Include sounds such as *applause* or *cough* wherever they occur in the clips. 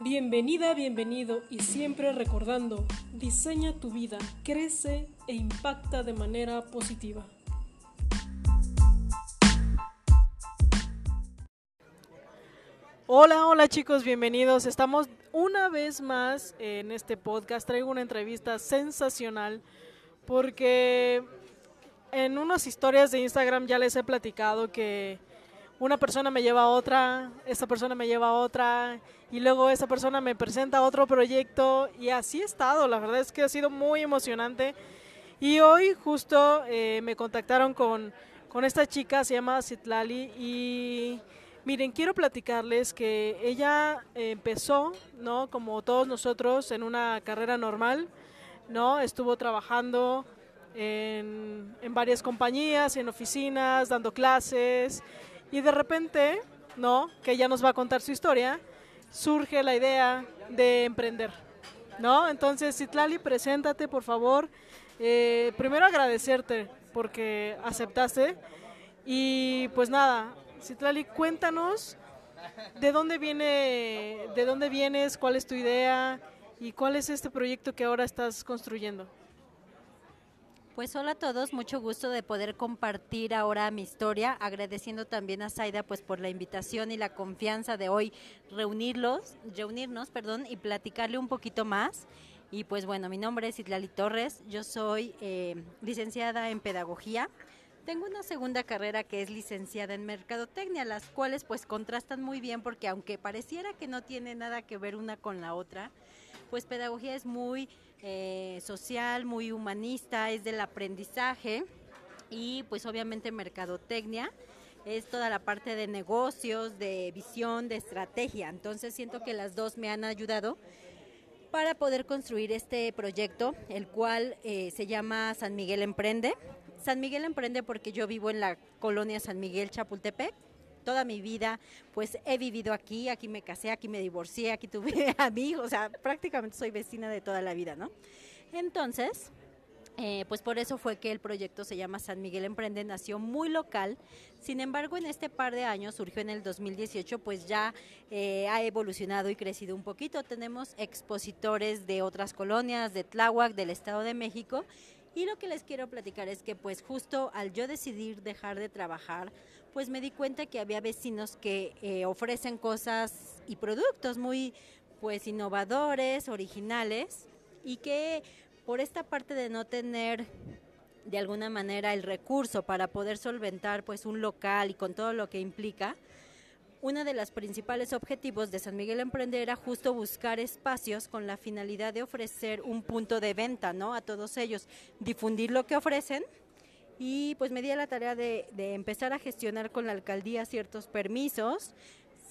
Bienvenida, bienvenido y siempre recordando, diseña tu vida, crece e impacta de manera positiva. Hola, hola chicos, bienvenidos. Estamos una vez más en este podcast. Traigo una entrevista sensacional porque en unas historias de Instagram ya les he platicado que una persona me lleva a otra, esta persona me lleva a otra y luego esa persona me presenta otro proyecto y así he estado. La verdad es que ha sido muy emocionante y hoy justo eh, me contactaron con, con esta chica, se llama Citlali y Miren, quiero platicarles que ella empezó, ¿no? Como todos nosotros, en una carrera normal, ¿no? Estuvo trabajando en, en varias compañías, en oficinas, dando clases, y de repente, ¿no? Que ella nos va a contar su historia, surge la idea de emprender, ¿no? Entonces, Citlali, preséntate, por favor. Eh, primero agradecerte porque aceptaste. Y pues nada, Citlali, cuéntanos de dónde viene, de dónde vienes, cuál es tu idea y cuál es este proyecto que ahora estás construyendo. Pues hola a todos, mucho gusto de poder compartir ahora mi historia, agradeciendo también a Zaida pues por la invitación y la confianza de hoy reunirlos, reunirnos, perdón, y platicarle un poquito más. Y pues bueno, mi nombre es Itlali Torres, yo soy eh, licenciada en pedagogía, tengo una segunda carrera que es licenciada en mercadotecnia, las cuales pues contrastan muy bien porque aunque pareciera que no tiene nada que ver una con la otra, pues pedagogía es muy eh, social, muy humanista, es del aprendizaje y pues obviamente mercadotecnia es toda la parte de negocios, de visión, de estrategia. Entonces siento que las dos me han ayudado para poder construir este proyecto, el cual eh, se llama San Miguel Emprende. San Miguel emprende porque yo vivo en la colonia San Miguel Chapultepec. Toda mi vida, pues he vivido aquí, aquí me casé, aquí me divorcié, aquí tuve *laughs* a mi hijo, o sea, prácticamente soy vecina de toda la vida, ¿no? Entonces, eh, pues por eso fue que el proyecto se llama San Miguel Emprende, nació muy local, sin embargo en este par de años, surgió en el 2018, pues ya eh, ha evolucionado y crecido un poquito. Tenemos expositores de otras colonias, de Tláhuac, del Estado de México, y lo que les quiero platicar es que pues justo al yo decidir dejar de trabajar, pues me di cuenta que había vecinos que eh, ofrecen cosas y productos muy pues innovadores, originales y que por esta parte de no tener de alguna manera el recurso para poder solventar pues un local y con todo lo que implica, uno de los principales objetivos de San Miguel Emprende era justo buscar espacios con la finalidad de ofrecer un punto de venta, ¿no? A todos ellos, difundir lo que ofrecen y pues me di a la tarea de, de empezar a gestionar con la alcaldía ciertos permisos.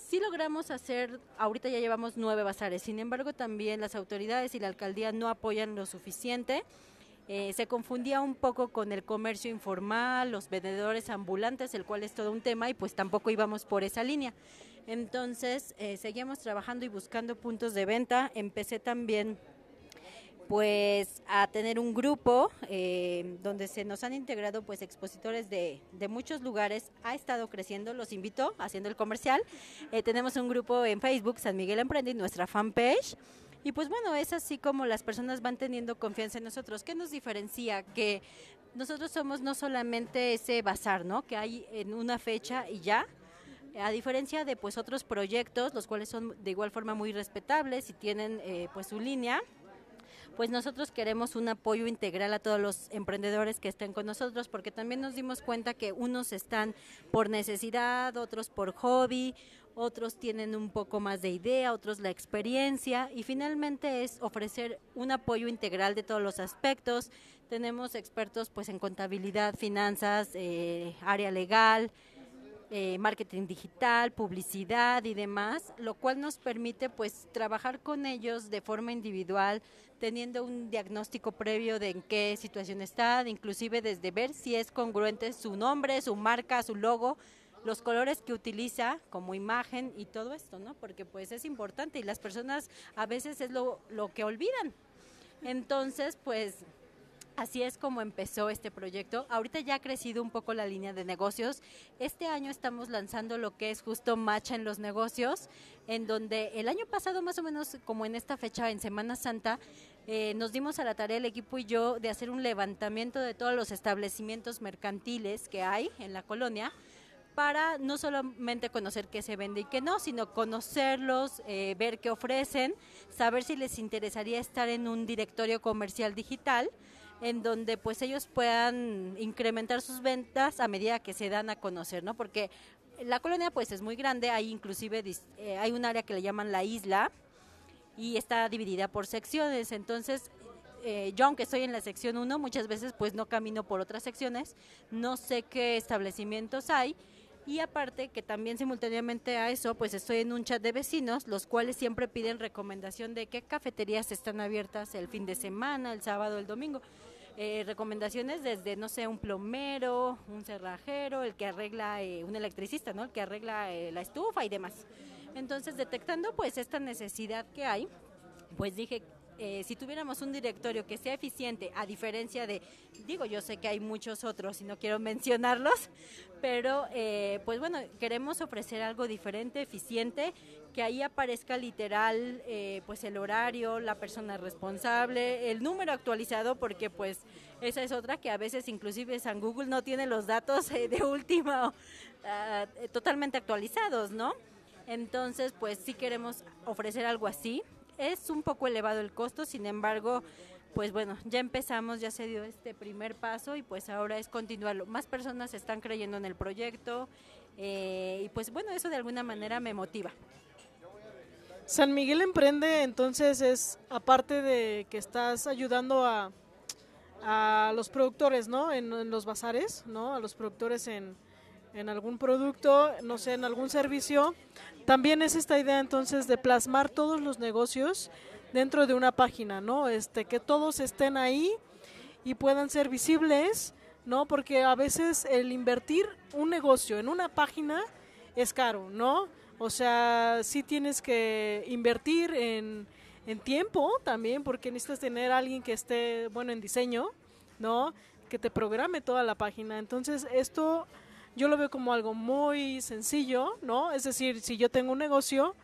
Sí logramos hacer, ahorita ya llevamos nueve bazares, sin embargo también las autoridades y la alcaldía no apoyan lo suficiente eh, se confundía un poco con el comercio informal, los vendedores ambulantes, el cual es todo un tema y pues tampoco íbamos por esa línea. Entonces eh, seguíamos trabajando y buscando puntos de venta. Empecé también pues a tener un grupo eh, donde se nos han integrado pues expositores de, de, muchos lugares, ha estado creciendo, los invito haciendo el comercial. tenemos un grupo en Facebook, San Miguel Emprende, nuestra fanpage. Y pues bueno, es así como las personas van teniendo confianza en nosotros. ¿Qué nos diferencia? Que nosotros somos no solamente ese bazar, ¿no? Que hay en una fecha y ya, a diferencia de pues otros proyectos, los cuales son de igual forma muy respetables y tienen eh, pues su línea, pues nosotros queremos un apoyo integral a todos los emprendedores que estén con nosotros, porque también nos dimos cuenta que unos están por necesidad, otros por hobby, otros tienen un poco más de idea, otros la experiencia y finalmente es ofrecer un apoyo integral de todos los aspectos. Tenemos expertos pues en contabilidad, finanzas, eh, área legal, eh, marketing digital, publicidad y demás, lo cual nos permite pues trabajar con ellos de forma individual, teniendo un diagnóstico previo de en qué situación están, inclusive desde ver si es congruente su nombre, su marca, su logo los colores que utiliza como imagen y todo esto, ¿no? Porque pues es importante y las personas a veces es lo, lo que olvidan. Entonces, pues Así es como empezó este proyecto. Ahorita ya ha crecido un poco la línea de negocios. Este año estamos lanzando lo que es justo Macha en los negocios, en donde el año pasado, más o menos como en esta fecha, en Semana Santa, eh, nos dimos a la tarea el equipo y yo de hacer un levantamiento de todos los establecimientos mercantiles que hay en la colonia para no solamente conocer qué se vende y qué no, sino conocerlos, eh, ver qué ofrecen, saber si les interesaría estar en un directorio comercial digital en donde pues ellos puedan incrementar sus ventas a medida que se dan a conocer, ¿no? Porque la colonia pues es muy grande, hay inclusive eh, hay un área que le llaman la isla y está dividida por secciones, entonces eh, yo aunque estoy en la sección 1, muchas veces pues no camino por otras secciones, no sé qué establecimientos hay y aparte que también simultáneamente a eso pues estoy en un chat de vecinos, los cuales siempre piden recomendación de qué cafeterías están abiertas el fin de semana, el sábado, el domingo. Eh, recomendaciones desde, no sé, un plomero, un cerrajero, el que arregla, eh, un electricista, ¿no? El que arregla eh, la estufa y demás. Entonces, detectando pues esta necesidad que hay, pues dije, eh, si tuviéramos un directorio que sea eficiente, a diferencia de, digo, yo sé que hay muchos otros y no quiero mencionarlos, pero eh, pues bueno, queremos ofrecer algo diferente, eficiente, que ahí aparezca literal eh, pues el horario, la persona responsable, el número actualizado, porque pues esa es otra que a veces inclusive San Google no tiene los datos de última *laughs* ah, totalmente actualizados, ¿no? Entonces, pues sí queremos ofrecer algo así, es un poco elevado el costo, sin embargo, pues bueno, ya empezamos, ya se dio este primer paso y pues ahora es continuarlo. Más personas están creyendo en el proyecto eh, y pues bueno, eso de alguna manera me motiva. San Miguel Emprende entonces es, aparte de que estás ayudando a, a los productores, ¿no? En, en, los bazares, ¿no? A los productores en, en algún producto, no sé, en algún servicio, también es esta idea entonces de plasmar todos los negocios dentro de una página, ¿no? Este, que todos estén ahí y puedan ser visibles, ¿no? Porque a veces el invertir un negocio en una página es caro, ¿no? O sea, sí tienes que invertir en, en tiempo también, porque necesitas tener a alguien que esté, bueno, en diseño, ¿no? Que te programe toda la página. Entonces, esto yo lo veo como algo muy sencillo, ¿no? Es decir, si yo tengo un negocio,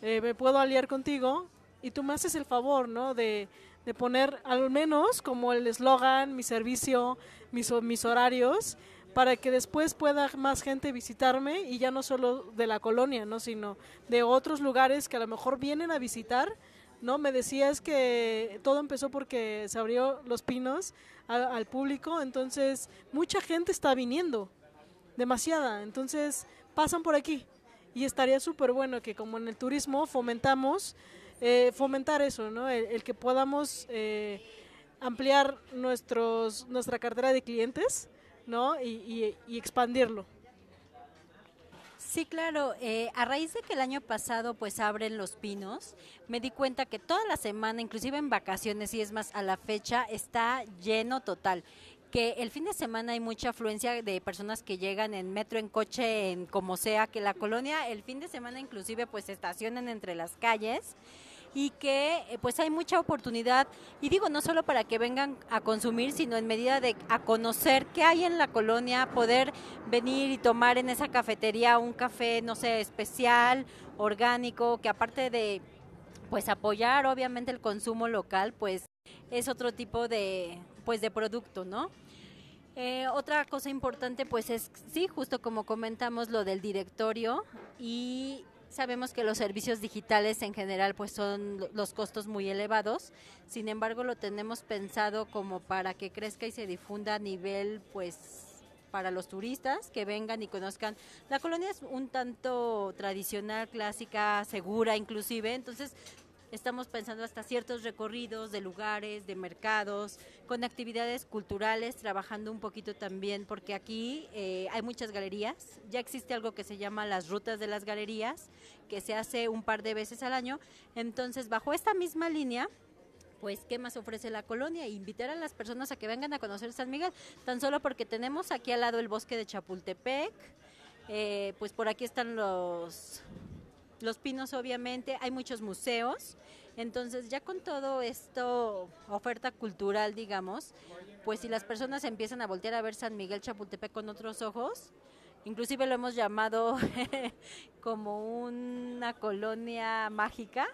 eh, me puedo aliar contigo y tú me haces el favor, ¿no? De, de poner al menos como el eslogan, mi servicio, mis, mis horarios, para que después pueda más gente visitarme y ya no solo de la colonia, ¿no? Sino de otros lugares que a lo mejor vienen a visitar, ¿no? Me decías que todo empezó porque se abrió Los Pinos al público, entonces mucha gente está viniendo, demasiada. Entonces pasan por aquí y estaría súper bueno que como en el turismo fomentamos, eh, fomentar eso, ¿no? El, que podamos eh, ampliar nuestros, nuestra cartera de clientes, ¿no? Y, y, expandirlo. Sí, claro. Eh, a raíz de que el año pasado pues abren los pinos, me di cuenta que toda la semana, inclusive en vacaciones y es más a la fecha, está lleno total que el fin de semana hay mucha afluencia de personas que llegan en metro, en coche, en como sea, que la colonia. El fin de semana inclusive pues se estacionan entre las calles y que eh, pues hay mucha oportunidad. Y digo no solo para que vengan a consumir sino en medida de a conocer qué hay en la colonia poder venir y tomar en esa cafetería un café no sé especial orgánico que aparte de pues apoyar obviamente el consumo local pues es otro tipo de pues de producto, ¿no? Eh, otra cosa importante pues es, sí, justo como comentamos lo del directorio y sabemos que los servicios digitales en general pues son los costos muy elevados, sin embargo lo tenemos pensado como para que crezca y se difunda a nivel pues para los turistas que vengan y conozcan. La colonia es un tanto tradicional, clásica, segura inclusive, entonces Estamos pensando hasta ciertos recorridos de lugares, de mercados, con actividades culturales, trabajando un poquito también, porque aquí eh, hay muchas galerías. Ya existe algo que se llama las rutas de las galerías, que se hace un par de veces al año. Entonces, bajo esta misma línea, pues qué más ofrece la colonia invitar a las personas a que vengan a conocer San Miguel, tan solo porque tenemos aquí al lado el bosque de Chapultepec, eh, pues por aquí están los los pinos obviamente, hay muchos museos, Entonces, ya con todo esto, oferta cultural, digamos, pues si las personas empiezan a voltear a ver San Miguel Chapultepec con otros ojos, inclusive lo hemos llamado *laughs* como una colonia mágica,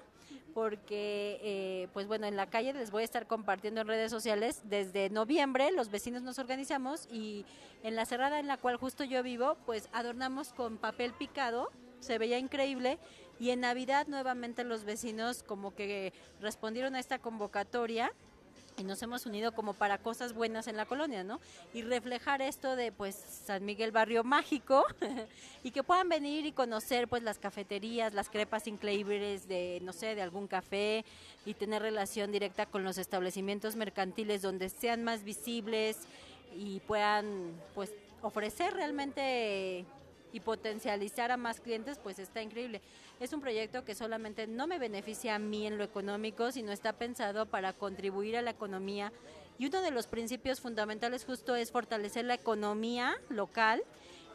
porque, eh, pues bueno, en la calle les voy a estar compartiendo en redes sociales. Desde noviembre los vecinos nos organizamos y en la cerrada en la cual justo yo vivo, pues adornamos con papel picado, se veía increíble. Y en Navidad nuevamente los vecinos como que respondieron a esta convocatoria y nos hemos unido como para cosas buenas en la colonia, ¿no? Y reflejar esto de pues San Miguel Barrio Mágico *laughs* y que puedan venir y conocer pues las cafeterías, las crepas increíbles de no sé, de algún café y tener relación directa con los establecimientos mercantiles donde sean más visibles y puedan pues ofrecer realmente y potencializar a más clientes, pues está increíble. Es un proyecto que solamente no me beneficia a mí en lo económico, sino está pensado para contribuir a la economía. Y uno de los principios fundamentales justo es fortalecer la economía local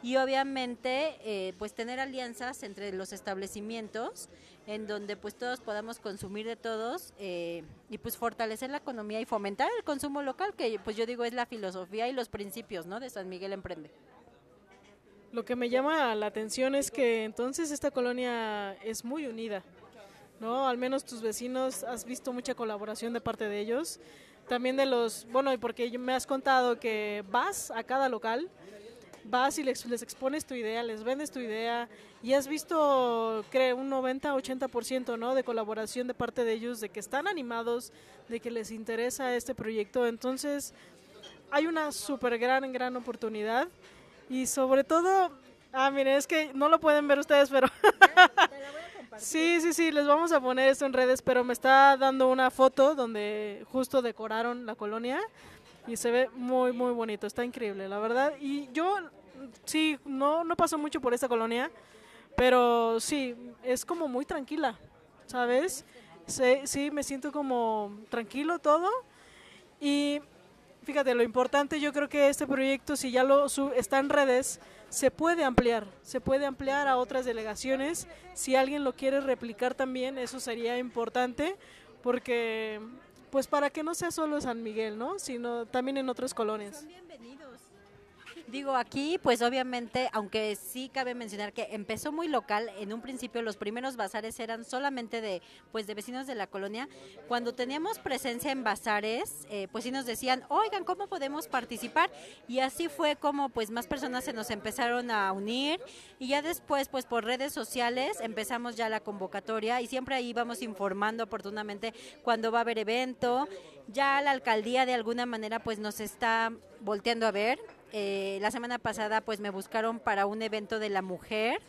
y obviamente eh, pues tener alianzas entre los establecimientos en donde pues todos podamos consumir de todos eh, y pues fortalecer la economía y fomentar el consumo local que pues yo digo es la filosofía y los principios no de San Miguel Emprende. Lo que me llama la atención es que entonces esta colonia es muy unida, ¿no? Al menos tus vecinos, has visto mucha colaboración de parte de ellos. También de los, bueno, porque me has contado que vas a cada local, vas y les, les expones tu idea, les vendes tu idea y has visto, creo, un 90-80%, ¿no? De colaboración de parte de ellos, de que están animados, de que les interesa este proyecto. Entonces, hay una súper gran, gran oportunidad y sobre todo, ah, miren, es que no lo pueden ver ustedes, pero... *laughs* sí, sí, sí, les vamos a poner esto en redes, pero me está dando una foto donde justo decoraron la colonia y se ve muy, muy bonito, está increíble, la verdad. Y yo, sí, no, no paso mucho por esta colonia, pero sí, es como muy tranquila, ¿sabes? Sí, sí, me siento como tranquilo todo. Y fíjate, lo importante yo creo que este proyecto, si ya lo está en redes, se puede ampliar, se puede ampliar a otras delegaciones. Si alguien lo quiere replicar también, eso sería importante, porque pues para que no sea solo San Miguel, ¿no? Sino también en otras colonias. Digo, aquí pues obviamente, aunque sí cabe mencionar que empezó muy local, en un principio los primeros bazares eran solamente de pues de vecinos de la colonia. Cuando teníamos presencia en bazares, eh, pues sí nos decían, oigan, ¿cómo podemos participar? Y así fue como pues más personas se nos empezaron a unir y ya después pues por redes sociales empezamos ya la convocatoria y siempre ahí vamos informando oportunamente cuando va a haber evento. Ya la alcaldía de alguna manera pues nos está volteando a ver eh, la semana pasada pues me buscaron para un evento de la mujer,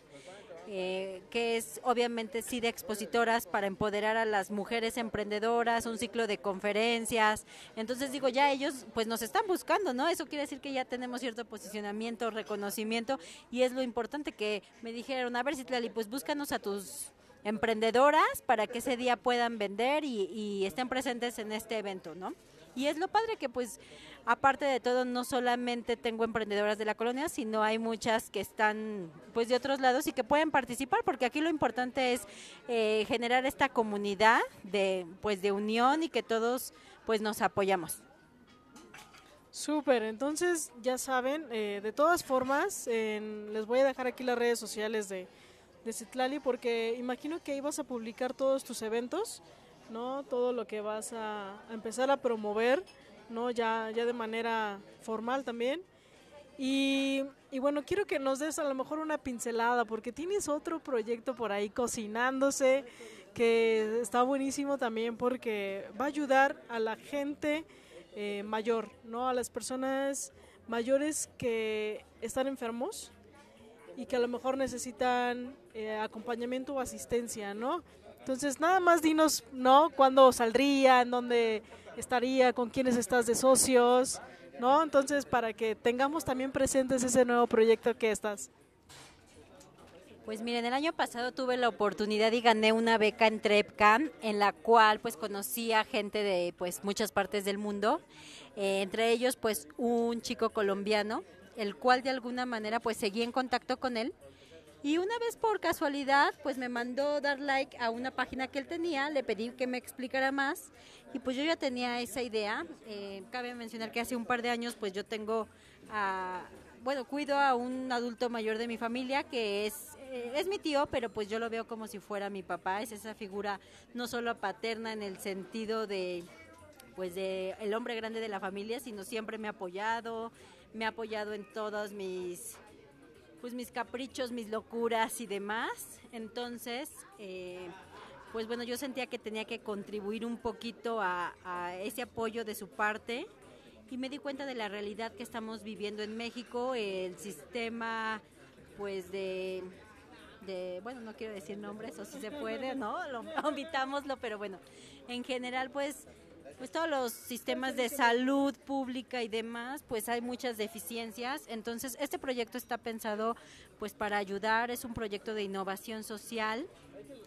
eh, que es obviamente sí de expositoras para empoderar a las mujeres emprendedoras, un ciclo de conferencias. Entonces digo, ya ellos pues nos están buscando, ¿no? Eso quiere decir que ya tenemos cierto posicionamiento, reconocimiento y es lo importante que me dijeron, a ver si pues búscanos a tus emprendedoras para que ese día puedan vender y estén presentes en este evento, ¿no? Y es lo padre que pues aparte de todo no solamente tengo emprendedoras de la colonia, sino hay muchas que están pues de otros lados y que pueden participar porque aquí lo importante es eh, generar esta comunidad de pues de unión y que todos pues nos apoyamos. Súper, entonces ya saben, eh, de todas formas, les voy a dejar aquí las redes sociales de, de Citlali porque imagino que ibas a publicar todos tus eventos. ¿No? Todo lo que vas a, empezar a promover, ¿no? Ya, ya de manera formal también. Y, bueno, quiero que nos des a lo mejor una pincelada, porque tienes otro proyecto por ahí cocinándose, que está buenísimo también porque va a ayudar a la gente eh, mayor, ¿no? A las personas mayores que están enfermos y que a lo mejor necesitan eh, acompañamiento o asistencia, ¿no? Entonces, nada más dinos, ¿no? ¿Cuándo saldría? ¿En dónde estaría? ¿Con quiénes estás de socios? ¿No? Entonces, para que tengamos también presentes ese nuevo proyecto que estás. Pues miren, el año pasado tuve la oportunidad y gané una beca en Trepcam, en la cual pues conocí a gente de pues muchas partes del mundo, eh, entre ellos pues un chico colombiano, el cual de alguna manera pues seguí en contacto con él Y una vez por casualidad, pues me mandó dar like a una página que él tenía, le pedí que me explicara más y pues yo ya tenía esa idea. Eh, cabe mencionar que hace un par de años pues yo tengo, bueno, cuido a un adulto mayor de mi familia que es, eh, es mi tío, pero pues yo lo veo como si fuera mi papá, es esa figura no solo paterna en el sentido de pues de el hombre grande de la familia, sino siempre me ha apoyado, me ha apoyado en todos mis pues mis caprichos, mis locuras y demás. Entonces, eh, pues bueno, yo sentía que tenía que contribuir un poquito a, ese apoyo de su parte y me di cuenta de la realidad que estamos viviendo en México, el sistema pues de, bueno, no quiero decir nombres, o si se puede, ¿no? Lo, omitámoslo, pero bueno, en general pues pues todos los sistemas de salud pública y demás, pues hay muchas deficiencias. Entonces, este proyecto está pensado pues para ayudar, es un proyecto de innovación social.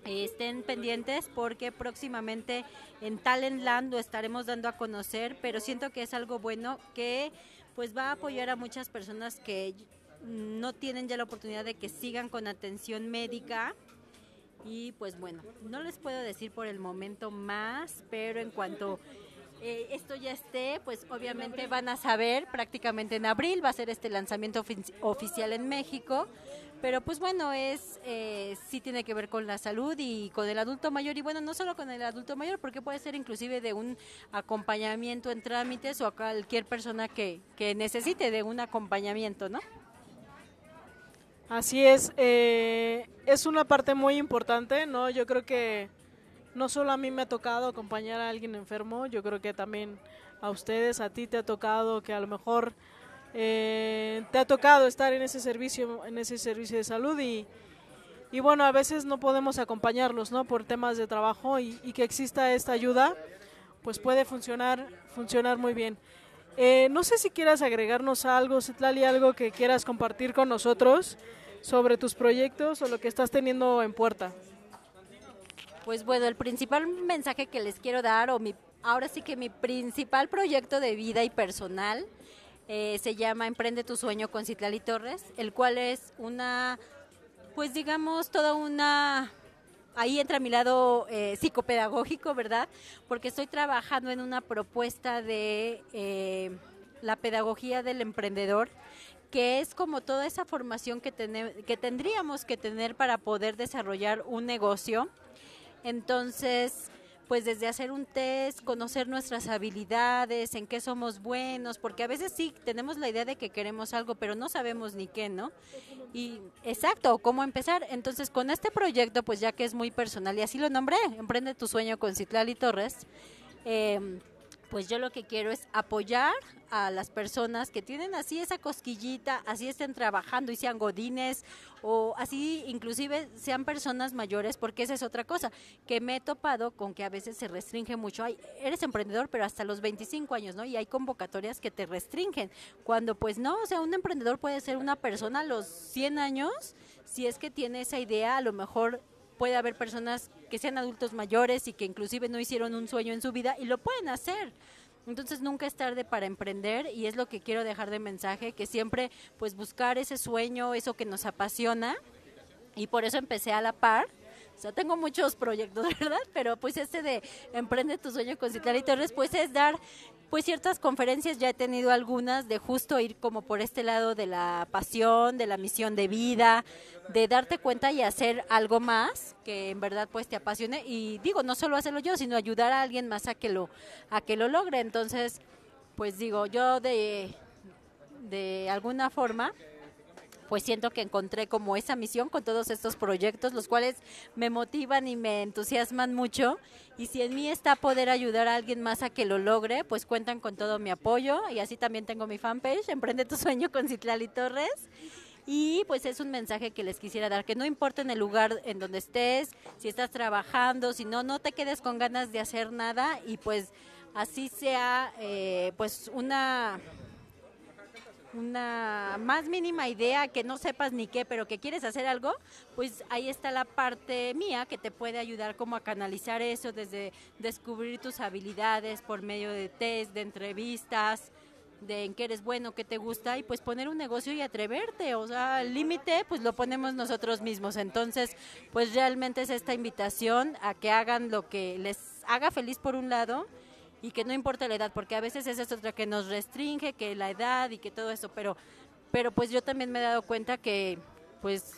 estén pendientes porque próximamente en Talentland lo estaremos dando a conocer, pero siento que es algo bueno que pues va a apoyar a muchas personas que no tienen ya la oportunidad de que sigan con atención médica y pues bueno, no les puedo decir por el momento más, pero en cuanto eh, esto ya esté, pues obviamente van a saber prácticamente en abril, va a ser este lanzamiento oficial en México. Pero pues bueno, es eh, sí tiene que ver con la salud y con el adulto mayor. Y bueno, no solo con el adulto mayor, porque puede ser inclusive de un acompañamiento en trámites o a cualquier persona que, que necesite de un acompañamiento, ¿no? Así es, eh, es una parte muy importante, ¿no? Yo creo que no solo a mí me ha tocado acompañar a alguien enfermo, yo creo que también a ustedes, a ti te ha tocado que a lo mejor eh, te ha tocado estar en ese servicio, en ese servicio de salud y, y bueno, a veces no podemos acompañarlos, ¿no? Por temas de trabajo y, y que exista esta ayuda, pues puede funcionar, funcionar muy bien. Eh, no sé si quieras agregarnos algo, Citlali, algo que quieras compartir con nosotros sobre tus proyectos o lo que estás teniendo en puerta. Pues bueno, el principal mensaje que les quiero dar, o mi, ahora sí que mi principal proyecto de vida y personal, eh, se llama Emprende tu sueño con Citlali Torres, el cual es una, pues digamos, toda una ahí entra mi lado eh, psicopedagógico, ¿verdad? Porque estoy trabajando en una propuesta de eh, la pedagogía del emprendedor, que es como toda esa formación que, que tendríamos que tener para poder desarrollar un negocio. Entonces, pues desde hacer un test, conocer nuestras habilidades, en qué somos buenos, porque a veces sí tenemos la idea de que queremos algo, pero no sabemos ni qué, ¿no? Y exacto, cómo empezar. Entonces, con este proyecto, pues ya que es muy personal y así lo nombré, Emprende tu sueño con Citlali Torres. Eh, pues yo lo que quiero es apoyar a las personas que tienen así esa cosquillita, así estén trabajando y sean godines o así inclusive sean personas mayores, porque esa es otra cosa, que me he topado con que a veces se restringe mucho. Ay, eres emprendedor, pero hasta los 25 años, ¿no? Y hay convocatorias que te restringen, cuando pues no, o sea, un emprendedor puede ser una persona a los 100 años, si es que tiene esa idea, a lo mejor puede haber personas que sean adultos mayores y que inclusive no hicieron un sueño en su vida y lo pueden hacer. Entonces nunca es tarde para emprender y es lo que quiero dejar de mensaje, que siempre pues buscar ese sueño, eso que nos apasiona y por eso empecé a la par. O sea, tengo muchos proyectos, *laughs* ¿verdad? Pero pues este de Emprende tu sueño con Citlali Torres, pues es dar pues ciertas conferencias ya he tenido algunas de justo ir como por este lado de la pasión, de la misión de vida, de darte cuenta y hacer algo más que en verdad pues te apasione y digo, no solo hacerlo yo, sino ayudar a alguien más a que lo a que lo logre. Entonces, pues digo, yo de de alguna forma pues siento que encontré como esa misión con todos estos proyectos, los cuales me motivan y me entusiasman mucho. Y si en mí está poder ayudar a alguien más a que lo logre, pues cuentan con todo mi apoyo. Y así también tengo mi fanpage, Emprende tu sueño con Citlali Torres. Y pues es un mensaje que les quisiera dar, que no importa en el lugar en donde estés, si estás trabajando, si no, no te quedes con ganas de hacer nada y pues así sea eh, pues una una más mínima idea que no sepas ni qué, pero que quieres hacer algo, pues ahí está la parte mía que te puede ayudar como a canalizar eso desde descubrir tus habilidades por medio de test, de entrevistas, de en qué eres bueno, qué te gusta y pues poner un negocio y atreverte, o sea, el límite pues lo ponemos nosotros mismos. Entonces, pues realmente es esta invitación a que hagan lo que les haga feliz por un lado y que no importa la edad, porque a veces es otra que nos restringe, que la edad y que todo eso, pero pero pues yo también me he dado cuenta que pues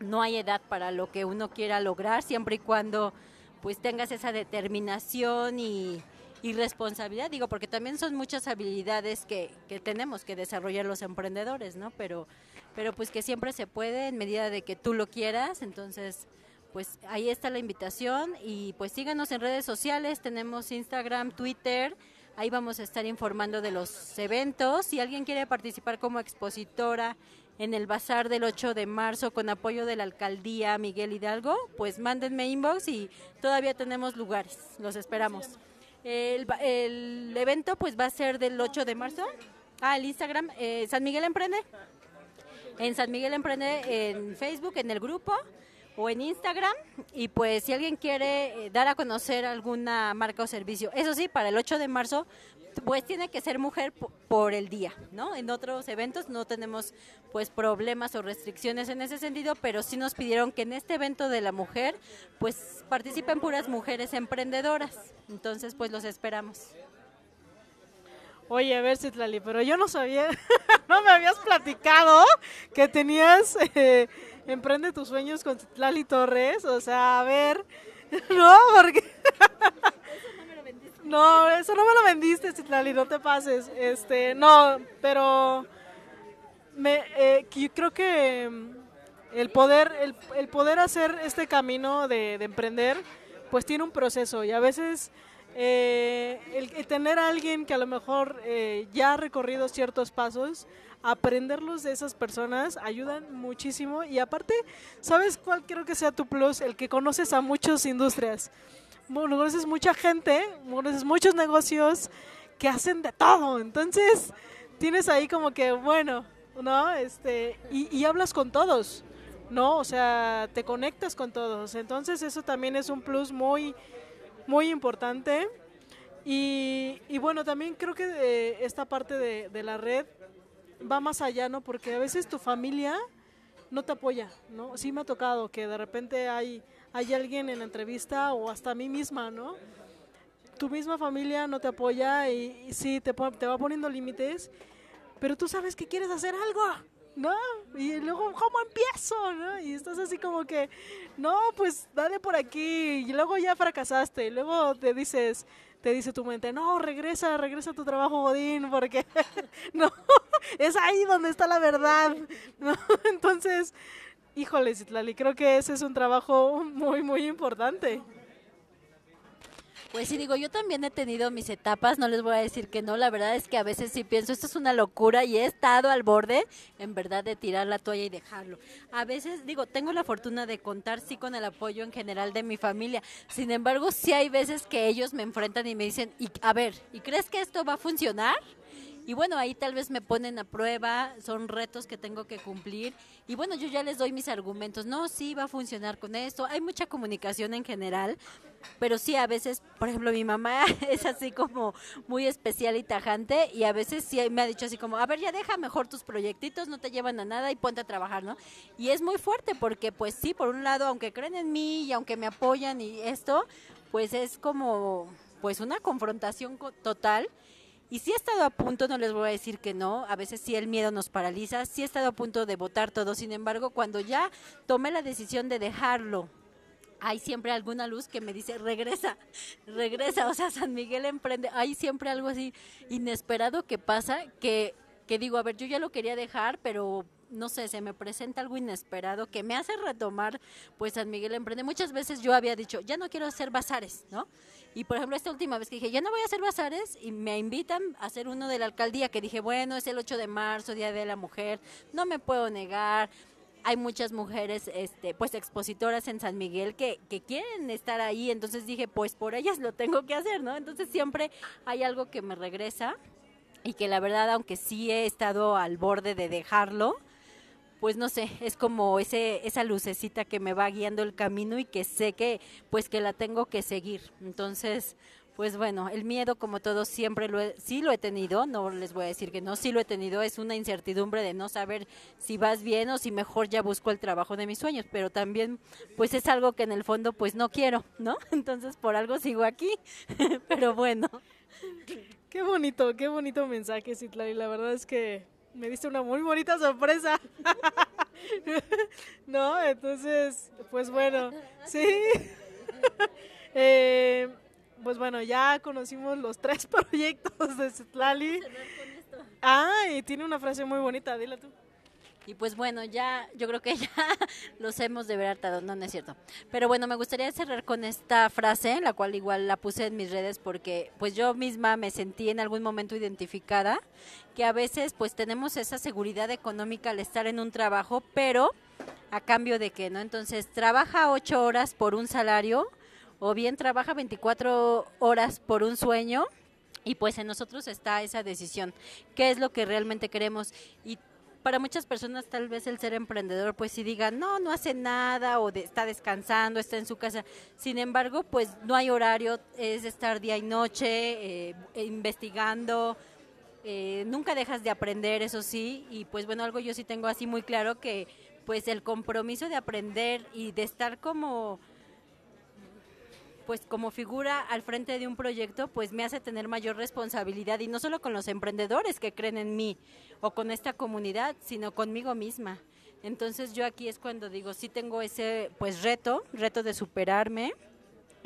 no hay edad para lo que uno quiera lograr siempre y cuando pues tengas esa determinación y, y responsabilidad, digo, porque también son muchas habilidades que, que, tenemos que desarrollar los emprendedores, ¿no? Pero, pero pues que siempre se puede en medida de que tú lo quieras, entonces pues ahí está la invitación y pues síganos en redes sociales, tenemos Instagram, Twitter, ahí vamos a estar informando de los eventos, si alguien quiere participar como expositora en el bazar del 8 de marzo con apoyo de la alcaldía Miguel Hidalgo, pues mándenme inbox y todavía tenemos lugares, los esperamos. El, el, evento pues va a ser del 8 de marzo. Ah, el Instagram, eh, San Miguel Emprende. En San Miguel Emprende en Facebook, en el grupo o en Instagram. Y pues si alguien quiere eh, dar a conocer alguna marca o servicio, eso sí, para el 8 de marzo pues tiene que ser mujer por el día, ¿no? En otros eventos no tenemos pues problemas o restricciones en ese sentido, pero sí nos pidieron que en este evento de la mujer pues participen puras mujeres emprendedoras. Entonces pues los esperamos. Oye, a ver, Citlali, pero yo no sabía, *laughs* no me habías platicado que tenías eh, Emprende tus sueños con Citlali Torres, o sea, a ver, *laughs* no, porque... *laughs* No, eso no me lo vendiste, Citlali, no te pases. Este, no, pero me, eh, yo creo que mm, el poder, el, poder hacer este camino de, emprender, pues tiene un proceso y a veces eh, el, tener a alguien que a lo mejor eh, ya ha recorrido ciertos pasos, aprenderlos de esas personas ayudan muchísimo y aparte, ¿sabes cuál creo que sea tu plus? El que conoces a muchas industrias conoces mucha gente, conoces muchos negocios que hacen de todo. Entonces, tienes ahí como que, bueno, ¿no? Este, y, y, hablas con todos, ¿no? O sea, te conectas con todos. Entonces, eso también es un plus muy, muy importante. Y, y bueno, también creo que eh, esta parte de, de la red va más allá, ¿no? Porque a veces tu familia no te apoya, ¿no? Sí me ha tocado que de repente hay hay alguien en la entrevista o hasta a mí misma, ¿no? Tu misma familia no te apoya y, y sí, te, te va poniendo límites, pero tú sabes que quieres hacer algo, ¿no? Y luego, ¿cómo empiezo? ¿no? Y estás así como que, no, pues dale por aquí, y luego ya fracasaste, y luego te dices, te dice tu mente, no, regresa, regresa a tu trabajo, Godín, porque *laughs* no, es ahí donde está la verdad, ¿no? Entonces, Híjole, Citlali, creo que ese es un trabajo muy, muy importante. Pues sí, digo, yo también he tenido mis etapas, no les voy a decir que no, la verdad es que a veces sí pienso, esto es una locura y he estado al borde, en verdad, de tirar la toalla y dejarlo. A veces, digo, tengo la fortuna de contar sí con el apoyo en general de mi familia, sin embargo, sí hay veces que ellos me enfrentan y me dicen, y, a ver, ¿y crees que esto va a funcionar? Y bueno, ahí tal vez me ponen a prueba, son retos que tengo que cumplir. Y bueno, yo ya les doy mis argumentos. No, sí, va a funcionar con esto. Hay mucha comunicación en general, pero sí, a veces, por ejemplo, mi mamá *laughs* es así como muy especial y tajante y a veces sí me ha dicho así como, a ver, ya deja mejor tus proyectitos, no te llevan a nada y ponte a trabajar, ¿no? Y es muy fuerte porque pues sí, por un lado, aunque creen en mí y aunque me apoyan y esto, pues es como pues una confrontación total y sí he estado a punto, no les voy a decir que no, a veces sí el miedo nos paraliza, sí he estado a punto de votar todo, sin embargo, cuando ya tomé la decisión de dejarlo, hay siempre alguna luz que me dice, regresa, regresa, o sea, San Miguel emprende, hay siempre algo así inesperado que pasa, que, que digo, a ver, yo ya lo quería dejar, pero no sé, se me presenta algo inesperado que me hace retomar, pues San Miguel Emprende. Muchas veces yo había dicho, ya no quiero hacer bazares, ¿no? Y por ejemplo, esta última vez que dije, ya no voy a hacer bazares, y me invitan a hacer uno de la alcaldía, que dije, bueno, es el 8 de marzo, Día de la Mujer, no me puedo negar. Hay muchas mujeres, este, pues expositoras en San Miguel que, que quieren estar ahí, entonces dije, pues por ellas lo tengo que hacer, ¿no? Entonces siempre hay algo que me regresa y que la verdad, aunque sí he estado al borde de dejarlo, pues no sé, es como ese esa lucecita que me va guiando el camino y que sé que pues que la tengo que seguir. Entonces, Pues bueno, el miedo como todo siempre lo he, sí lo he tenido, no les voy a decir que no, sí lo he tenido, es una incertidumbre de no saber si vas bien o si mejor ya busco el trabajo de mis sueños, pero también pues es algo que en el fondo pues no quiero, ¿no? *laughs* Entonces por algo sigo aquí, *laughs* pero bueno. Qué bonito, qué bonito mensaje, Citlali, la verdad es que me diste una muy bonita sorpresa. *laughs* no, entonces, pues bueno, sí. *laughs* eh, pues bueno, ya conocimos los tres *laughs* proyectos de Citlali. Ah, y tiene una frase muy bonita, dila tú. Y pues bueno, ya yo creo que ya *laughs* los hemos de ver hartado, no, no es cierto. Pero bueno, me gustaría cerrar con esta frase, la cual igual la puse en mis redes porque pues yo misma me sentí en algún momento identificada, que a veces pues tenemos esa seguridad económica al estar en un trabajo, pero a cambio de qué, ¿no? Entonces, trabaja ocho horas por un salario o bien trabaja 24 horas por un sueño y pues en nosotros está esa decisión, qué es lo que realmente queremos y para muchas personas tal vez el ser emprendedor pues si digan, no, no hace nada o está descansando, está en su casa. Sin embargo, pues no hay horario, es estar día y noche eh, investigando, eh, nunca dejas de aprender, eso sí, y pues bueno, algo yo sí tengo así muy claro que pues el compromiso de aprender y de estar como pues como figura al frente de un proyecto, pues me hace tener mayor responsabilidad y no solo con los emprendedores que creen en mí o con esta comunidad, sino conmigo misma. Entonces yo aquí es cuando digo, sí tengo ese pues reto, reto de superarme,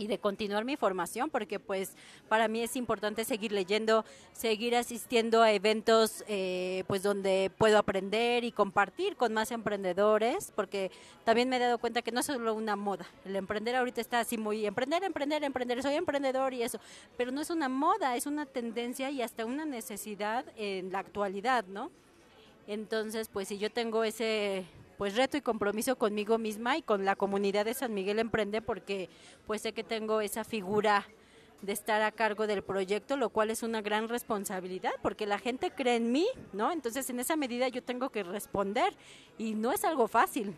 y de continuar mi formación, porque pues para mí es importante seguir leyendo, seguir asistiendo a eventos eh, pues donde puedo aprender y compartir con más emprendedores, porque también me he dado cuenta que no es solo una moda, el emprender ahorita está así muy emprender, emprender, emprender, soy emprendedor y eso, pero no es una moda, es una tendencia y hasta una necesidad en la actualidad, ¿no? Entonces, pues si yo tengo ese pues reto y compromiso conmigo misma y con la comunidad de San Miguel Emprende porque pues sé que tengo esa figura de estar a cargo del proyecto, lo cual es una gran responsabilidad porque la gente cree en mí, ¿no? Entonces en esa medida yo tengo que responder y no es algo fácil.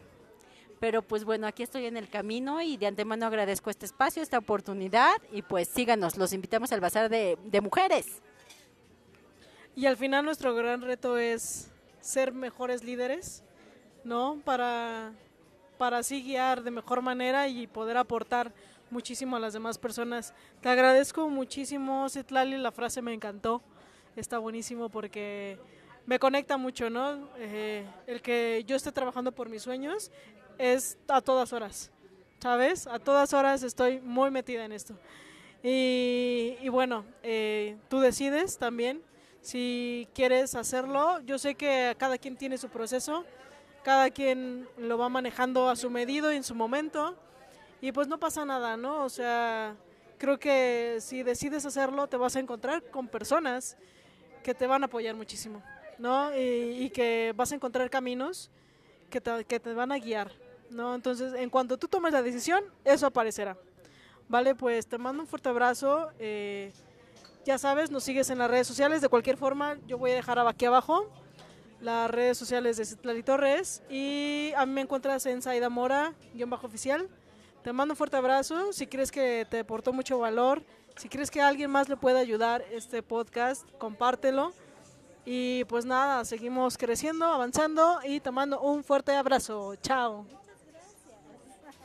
Pero pues bueno, aquí estoy en el camino y de antemano agradezco este espacio, esta oportunidad y pues síganos, los invitamos al Bazar de, de Mujeres. Y al final nuestro gran reto es ser mejores líderes, ¿no? Para, para así guiar de mejor manera y poder aportar muchísimo a las demás personas. Te agradezco muchísimo, Citlali, la frase me encantó, está buenísimo porque me conecta mucho, ¿no? Eh, el que yo esté trabajando por mis sueños es a todas horas, ¿sabes? A todas horas estoy muy metida en esto. Y, bueno, eh, tú decides también si quieres hacerlo. Yo sé que cada quien tiene su proceso cada quien lo va manejando a su medido y en su momento y pues no pasa nada, ¿no? O sea, creo que si decides hacerlo te vas a encontrar con personas que te van a apoyar muchísimo, ¿no? Y, que vas a encontrar caminos que te, que te van a guiar, ¿no? Entonces, en cuanto tú tomes la decisión, eso aparecerá. Vale, pues te mando un fuerte abrazo. Eh, ya sabes, nos sigues en las redes sociales. De cualquier forma, yo voy a dejar aquí abajo las redes sociales de Citlali Torres y a mí me encuentras en Saida Mora, guion bajo oficial. Te mando un fuerte abrazo. Si crees que te aportó mucho valor, si crees que alguien más le puede ayudar este podcast, compártelo. Y pues nada, seguimos creciendo, avanzando y te mando un fuerte abrazo. Chao.